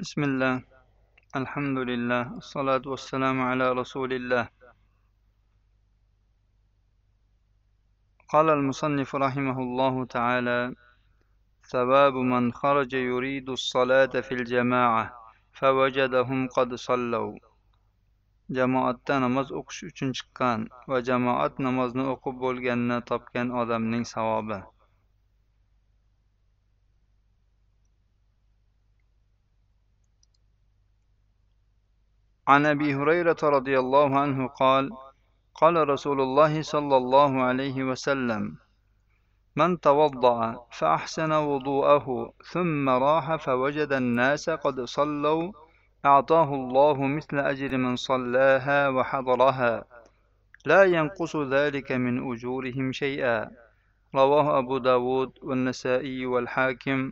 بسم الله الحمد لله الصلاة والسلام على رسول الله قال المصنف رحمه الله تعالى ثواب من خرج يريد الصلاة في الجماعة فوجدهم قد صلوا jamoatda namoz o'qish uchun chiqqan va jamoat namozni o'qib bo'lganini topgan odamning savobi عن أبي هريرة رضي الله عنه قال قال رسول الله صلى الله عليه وسلم من توضأ فأحسن وضوءه ثم راح فوجد الناس قد صلوا أعطاه الله مثل أجر من صلاها وحضرها لا ينقص ذلك من أجورهم شيئا. رواه أبو داود والنسائي والحاكم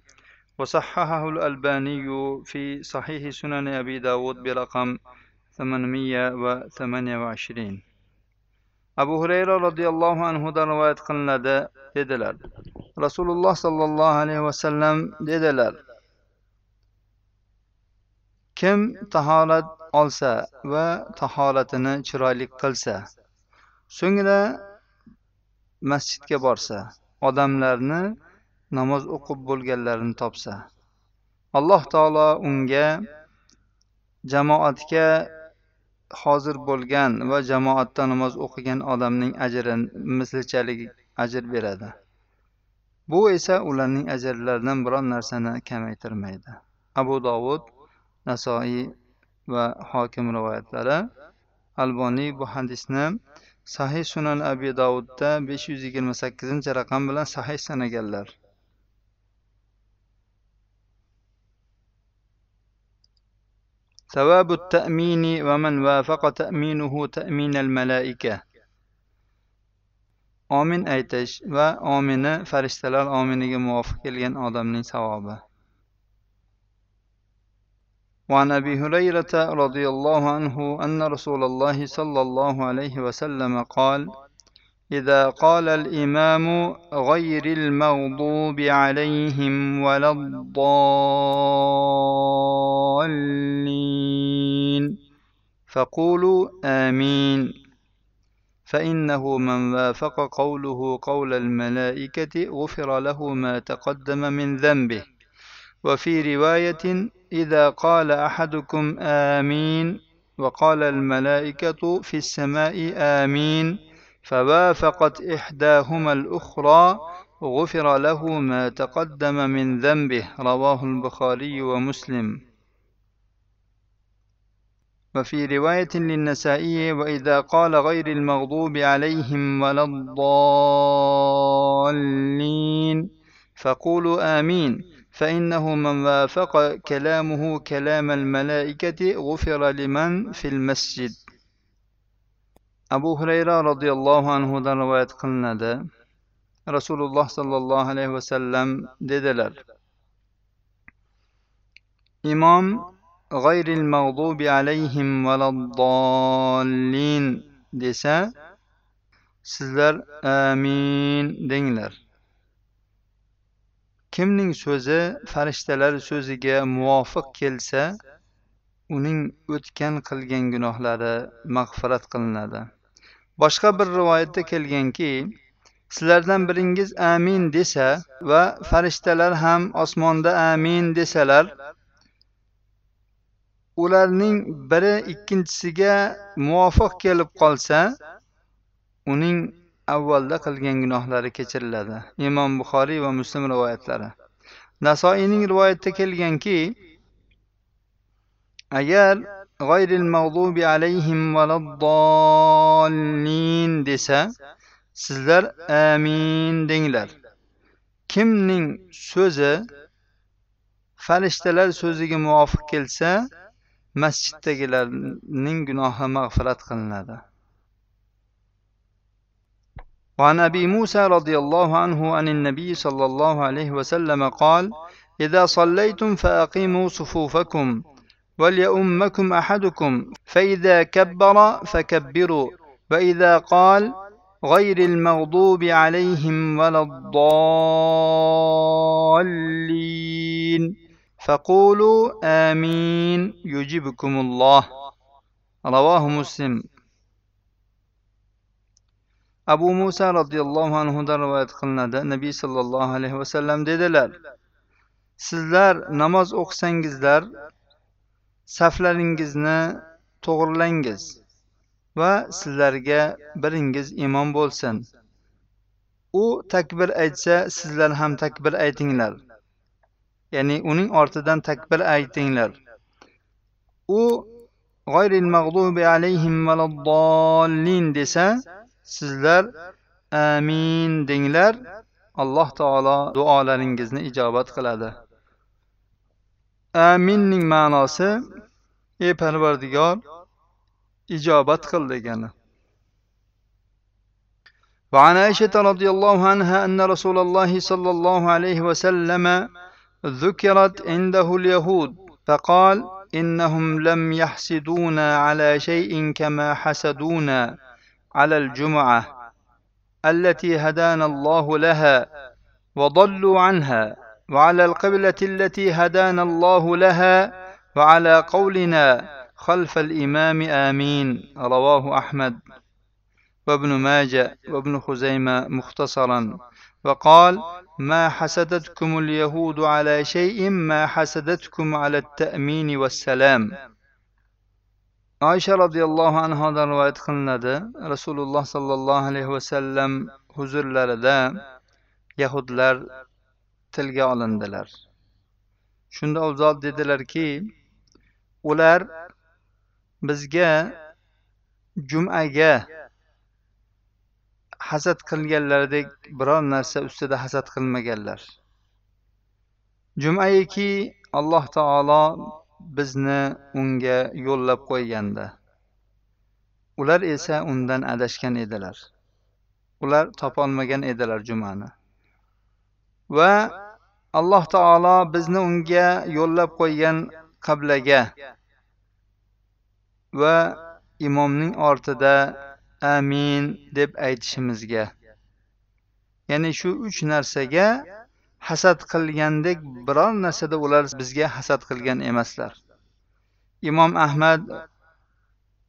وصححه الألباني في صحيح سنن أبي داود برقم 828 abu hurayra roziyallohu anhudan rivoyat qilinadi dedilar. Rasululloh sollallohu alayhi vasallam dedilar kim tahorat olsa va tahoratini chiroyli qilsa so'ngra masjidga borsa odamlarni namoz o'qib bo'lganlarini topsa alloh taolo unga jamoatga hozir bo'lgan va jamoatda namoz o'qigan odamning ajrini mislichalik ajr beradi. Bu esa ularning ajrlaridan biron narsani kamaytirmaydi. Abu dovud nasoiy va hokim rivoyatlari alboniy bu hadisni sahih sunan abi dovudda besh yuz yigirma sakkizinchi raqam bilan sahih sanaganlar. ثواب التأمين ومن وافق تأمينه تأمين الملائكة omin aytish va omini farishtalar ominiga muvofiq kelgan odamning savobi وعن ابي هريره رضي الله عنه ان رسول الله صلى الله عليه وسلم قال إذا قال الإمام غير المغضوب عليهم ولا الضالين. فقولوا آمين. فإنه من وافق قوله قول الملائكة غفر له ما تقدم من ذنبه. وفي رواية إذا قال أحدكم آمين وقال الملائكة في السماء آمين فوافقت إحداهما الأخرى غفر له ما تقدم من ذنبه. رواه البخاري ومسلم. وفي رواية للنسائي وإذا قال غير المغضوب عليهم ولا الضالين فقولوا آمين. فإنه من وافق كلامه كلام الملائكة غفر لمن في المسجد. Abu hurayra roziyallohu anhudan rivoyat qilinadi. Rasululloh sollallohu alayhi vasallam dedilar imom g'ayril mag'dubi alayhim valaddallin desa sizlar amin denglar. Kimning so'zi farishtalar so'ziga muvofiq kelsa uning o'tgan qilgan gunohlari mag'firat qilinadi. Boshqa bir rivoyatda kelganki sizlardan biringiz amin desa va farishtalar ham osmonda amin desalar ularning biri ikkinchisiga muvofiq kelib qolsa uning avvalda qilgan gunohlari kechiriladi. Imom buxoriy va muslim rivoyatlari. Nasoiyning rivoyatida kelganki agar g'ayril mag'dubi alayhim valaddallin desa sizlar amin denglar kimning so'zi farishtalar so'ziga muvofiq kelsa masjiddagilarning gunohi mag'firat qilinadi وعن ابي موسى رضي الله عنه عن النبي صلى الله عليه وسلم قال اذا صليتم فاقيموا صفوفكم وليؤمكم أحدكم فإذا كبر فكبروا وإذا قال غير المغضوب عليهم ولا الضالين. فقولوا آمين يجبكم الله. رواه مسلم. أبو موسى رضي الله عنه رواية قلنا ده نبي صلى الله عليه وسلم ديدلر. سيزلر نماز اوكسنجزلر saflaringizni to'g'irlangiz va sizlarga biringiz imom bo'lsin. U takbir aytsa sizlar ham takbir aytinglar. Ya'ni uning ortidan takbir aytinglar. U g'oyril mag'dubi alayhim valaddallin desa sizlar amin denglar. Alloh taolo duolaringizni ijobat qiladi. Aminning ma'nosi ey parvardigor ijobat qil degani. وعن عائشة رضي الله عنها أن رسول الله صلى الله عليه وسلم ذكرت عنده اليهود فقال إنهم لم يحسدونا على شيء كما حسدونا على الجمعة التي هدانا الله لها وضلوا عنها وعلى القبلة التي هدانا الله لها وعلى قولنا خلف الإمام آمين رواه أحمد وابن ماجه وابن خزيمة مختصرا وقال ما حسدتكم اليهود على شيء ما حسدتكم على التأمين والسلام oysha roziyallohu anhodan rivoyat qilinadi rasululloh sollallohu alayhi vasallam huzurlarida yahudlar tilga olindilar shunda u zot dedilarki ular bizga jumaga hasad qilganlaridek biror narsa ustida hasad qilmaganlar. Jumaiki alloh taolo bizni unga yo'llab qo'ygandi ular esa undan adashgan edilar. Ular topolmagan edilar jumani. Va alloh taolo bizni unga yo'llab qo'ygan qablaga va imomning ortida amin deb aytishimizga. Ya'ni shu uch narsaga hasad qilgandek biror narsada ular bizga hasad qilgan emaslar. Imom ahmad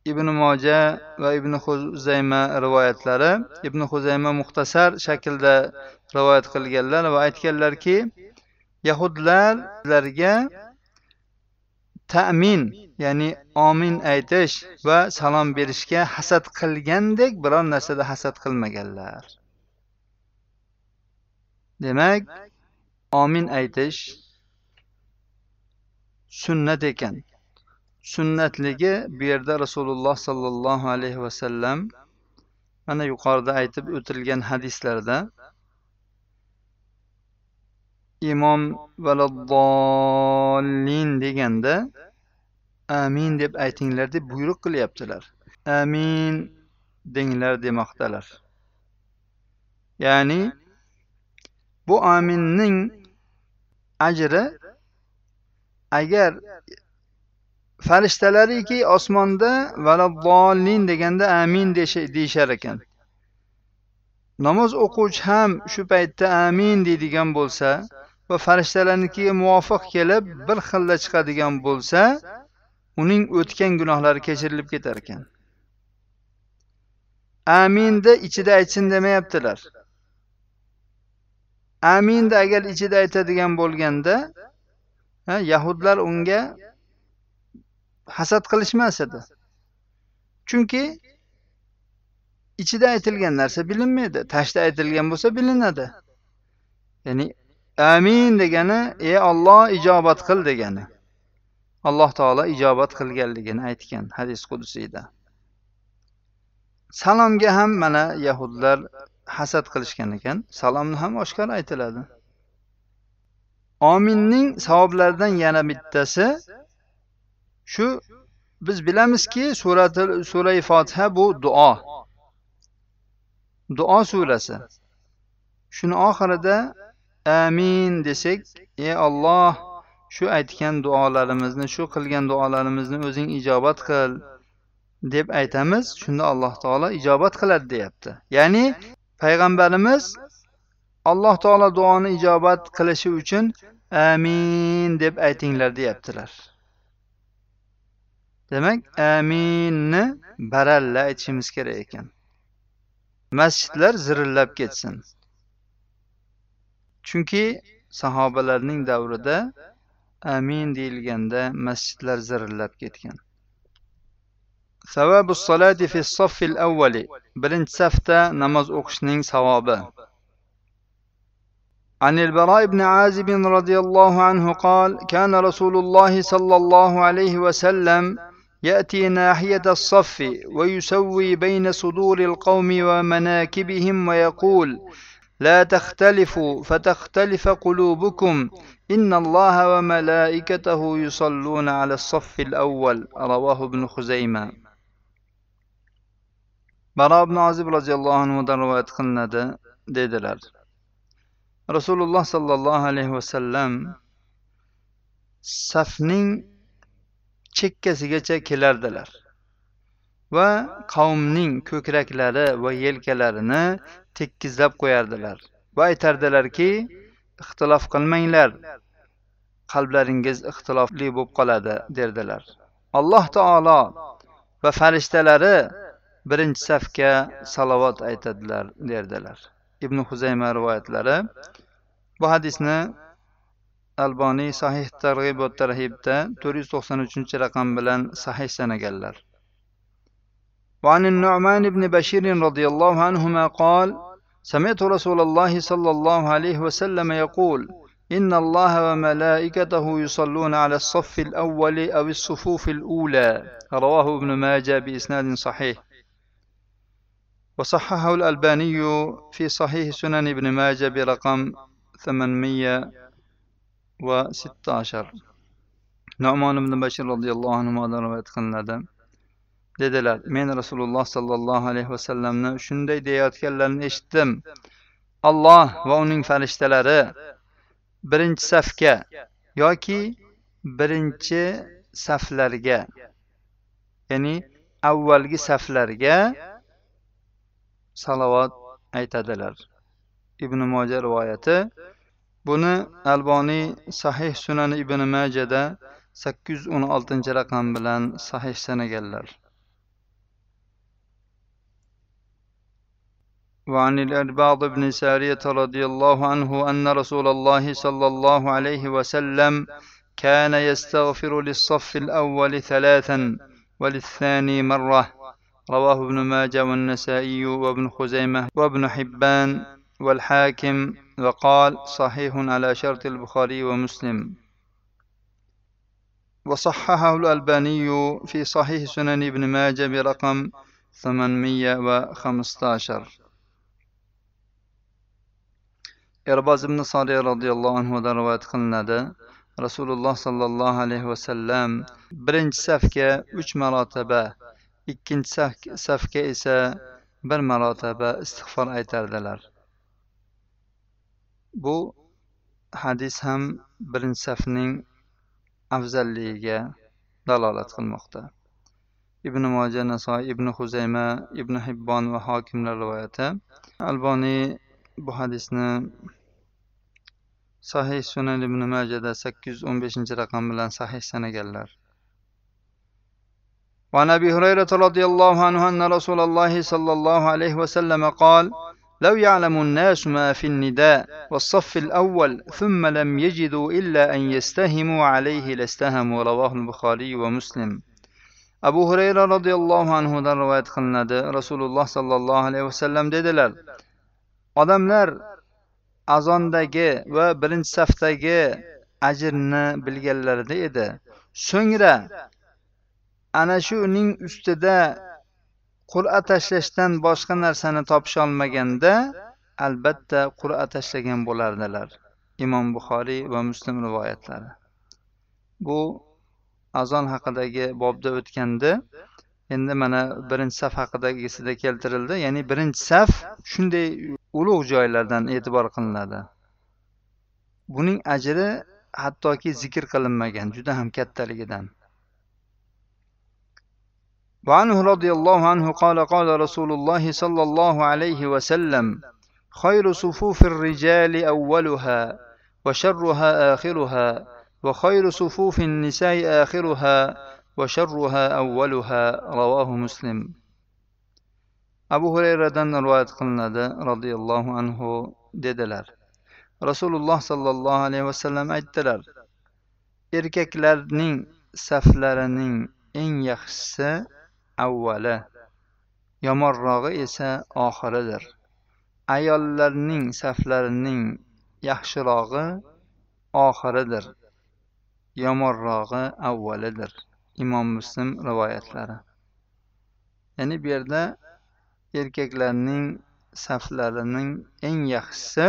ibn moja va ibn huzayma rivoyatlari ibn huzayma muxtasar shaklda rivoyat qilganlar va aytganlarki yahudlarlarga ta'min ya'ni omin aytish va salom berishga hasad qilgandek biror narsada hasad qilmaganlar. Demak omin aytish sunnat ekan. Sunnatligi bu yerda rasululloh sollallohu alayhi vasallam mana yuqorida aytib o'tilgan hadislarda imom valaddolin deganda amin deb aytinglar deb buyruq qilyaptilar. Amin denglar demoqdalar. Ya'ni bu aminning ajri agar farishtalariki osmonda valaddolin deganda amin deyishar ekan. Namoz o'quvchi ham shu paytda amin deydigan bo'lsa va farishtalarnikiga muvofiq kelib bir xilda chiqadigan bo'lsa uning o'tgan gunohlari kechirilib ketar ekan aminni ichida aytsin demayaptilar. Aminni agar ichida aytadigan bo'lganda yahudlar unga hasad qilishmas edi. Chunki ichida aytilgan narsa bilinmaydi tashda aytilgan bo'lsa bilinadi. Ya'ni amin degani ey olloh ijobat qil degani. Alloh taolo ijobat qilganligini aytgan hadis qudusiyda salomga ham mana yahudlar hasad qilishgan ekan salomni ham oshkor aytiladi. Ominning savoblaridan yana bittasi shu biz bilamizki surati surai fotiha bu duo. Duo surasi. Shuni oxirida amin desak ey olloh shu aytgan duolarimizni shu qilgan duolarimizni o'zing ijobat qil deb aytamiz. Shunda alloh taolo ijobat qiladi deyapti. Ya'ni payg'ambarimiz alloh taolo duoni ijobat qilishi uchun amin deb aytinglar deyaptilar. Demak aminni baralla aytishimiz kerak ekan. Masjidlar zirillab ketsin. chunki sahobalarning davrida amin deyilganda masjidlar zirillab ketgan savabu solati fi soffil avvali birinchi safda namoz o'qishning savobi عن البراء بن عازب رضي الله عنه قال كان رسول الله صلى الله عليه وسلم يأتي ناحية الصف ويسوي بين صدور القوم ومناكبهم ويقول لا تختلفوا فتختلف قلوبكم إن الله وملائكته يصلون على الصف الأول رواه ابن خزيمة baro ibn ozib roziyallohu anhudan rivoyat qilinadi dedilar rasululloh sollallohu alayhi vasallam safning chekkasigacha kelardilar va qavmning ko'kraklari va yelkalarini tekkizlab qo'yardilar va aytardilarki ixtilof qilmanglar qalblaringiz ixtilofli bo'lib qoladi derdilar. Alloh taolo va farishtalari birinchi safga salovat aytadilar derdilar. Ibn huzayma rivoyatlari bu hadisni alboniy sahih targ'ibot va tarhibda to'rt yuz to'qson uchinchi raqam bilan sahih sanaganlar. وعن النعمان بن بشير رضي الله عنهما قال سمعت رسول الله صلى الله عليه وسلم يقول إن الله وملائكته يصلون على الصف الأول أو الصفوف الأولى. رواه ابن ماجه بإسناد صحيح. وصححه الألباني في صحيح سنن ابن ماجه برقم 816 نعمان ibn bashir roziyallohu anhudan rivoyat qilinadi dedilar men rasululloh sollallohu alayhi vasallamni shunday deyayotganlarini eshitdim. Alloh va uning farishtalari birinchi safga yoki birinchi saflarga ya'ni avvalgi saflarga salovat aytadilar. Ibn moja rivoyati buni alboniy sahih sunani ibn majada sakkiz yuz o'n oltinchi raqam bilan sahih sanaganlar. وعن الأرباض بن سارية رضي الله عنه أن رسول الله صلى الله عليه وسلم كان يستغفر للصف الأول ثلاثا وللثاني مرة. رواه ابن ماجه والنسائي وابن خزيمة وابن حبان والحاكم وقال صحيح على شرط البخاري ومسلم وصححه الألباني في صحيح سنن ابن ماجه برقم 815 erboz ibn sodiy roziyallohu anhudan rivoyat qilinadi. Rasululloh sollallohu alayhi vasallam birinchi safga uch marotaba ikkinchi safga esa bir marotaba istig'for aytardilar. Bu hadis ham birinchi safning afzalligiga dalolat qilmoqda. Ibn moja nasoy ibn huzayma ibn hibbon va hokimlar rivoyati alboniy bu hadisni Sahih Sunan ibn Majada 815 rakam bilan sahih sanaganlar. وعن أبي هريرة رضي الله عنه أن رسول الله صلى الله عليه وسلم قال لو يعلم الناس ما في النداء والصف الأول ثم لم يجدوا إلا أن يستهموا عليه لاستهموا رواه البخاري ومسلم أبو هريرة رضي الله عنه dan رواية قلنا رسول الله صلى الله عليه وسلم dediler لر azondagi va birinchi safdagi ajrni bilganlarida edi. So'ngra ana shu uning ustida qur'a tashlashdan boshqa narsani topisholmaganda albatta qur'a tashlagan bo'lardilar. Imom buxoriy va muslim rivoyatlari. Bu azon haqidagi bobda o'tgandi endi mana birinchi saf haqidagisida keltirildi. Ya'ni birinchi saf shunday ulug' joylardan e'tibor qilinadi buning ajri hattoki zikr qilinmagan juda ham kattaligidan وعنه رضي الله عنه قال قال رسول الله صلى الله عليه وسلم خير صفوف الرجال أولها وشرها آخرها وخير صفوف النساء آخرها وشرها أولها رواه مسلم abu hurayradan rivoyat qilinadi roziyallohu anhu dedilar. Rasululloh sollallohu alayhi vasallam aytdilar erkaklarning saflarining eng yaxshisi avvali yomonrog'i esa oxiridir. Ayollarning saflarining yaxshirog'i oxiridir yomonrog'i avvalidir. Imom muslim rivoyatlari. Ya'ni bu yerda erkaklarning saflarining eng yaxshisi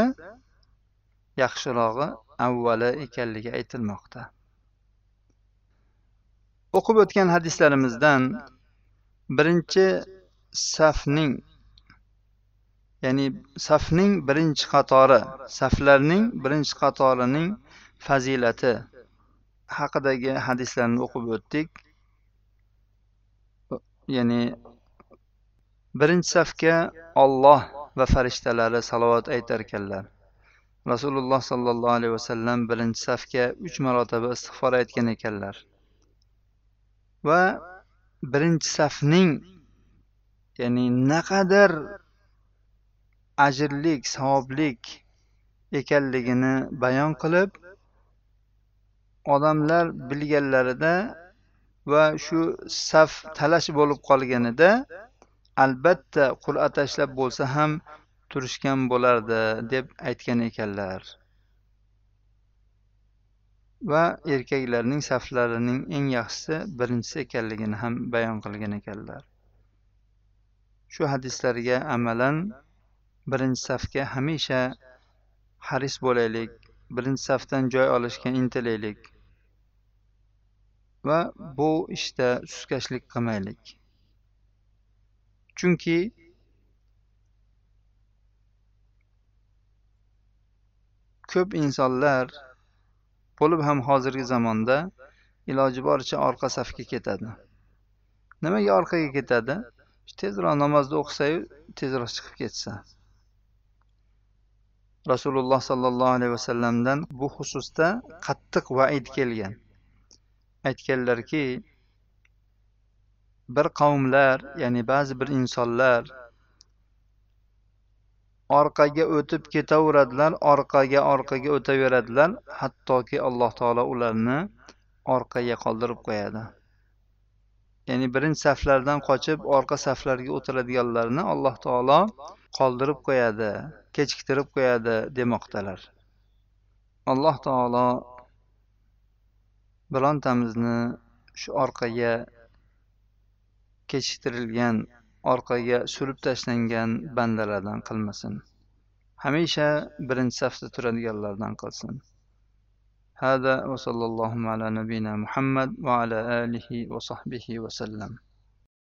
yaxshirog'i avvali ekanligi aytilmoqda. O'qib o'tgan hadislarimizdan birinchi safning ya'ni safning birinchi qatori saflarning birinchi qatorining fazilati haqidagi hadislarni o'qib o'tdik. Ya'ni birinchi safga olloh va farishtalari salovat aytar ekanlar rasululloh sollallohu alayhi vasallam birinchi safga uch marotaba istig'for aytgan ekanlar. Va birinchi safning ya'ni naqadar ajrlik savoblik ekanligini bayon qilib odamlar bilganlarida va shu saf talash bo'lib qolganida albatta qur'a tashlab bo'lsa ham turishgan bo'lardi deb aytgan ekanlar. Va erkaklarning saflarining eng yaxshisi birinchisi ekanligini ham bayon qilgan ekanlar. Shu hadislarga amalan birinchi safga hamisha haris bo'laylik birinchi safdan joy olishga intilaylik va bu ishda sustkashlik qilmaylik. Chunki ko'p insonlar bo'lib ham hozirgi zamonda iloji boricha orqa safga ketadi nimaga orqaga ketadi tezroq namozni o'qisayu tezroq chiqib ketsa rasululloh sollallohu alayhi vasallamdan bu xususda qattiq vaid kelgan aytganlarki bir qavmlar ya'ni ba'zi bir insonlar orqaga o'tib ketaveradilar orqaga orqaga o'taveradilar hattoki alloh taolo ularni orqaga qoldirib qo'yadi. Ya'ni birinchi saflardan qochib orqa saflarga o'tiradiganlarni alloh taolo qoldirib qo'yadi kechiktirib qo'yadi demoqdalar. Alloh taolo birontamizni shu orqaga kechiktirilgan orqaga surib tashlangan bandalardan qilmasin. Hamisha birinchi safda turadiganlardan qilsin. Hada va sallallohu ala nabiyina muhammad va ala alihi va sahbihi vasallam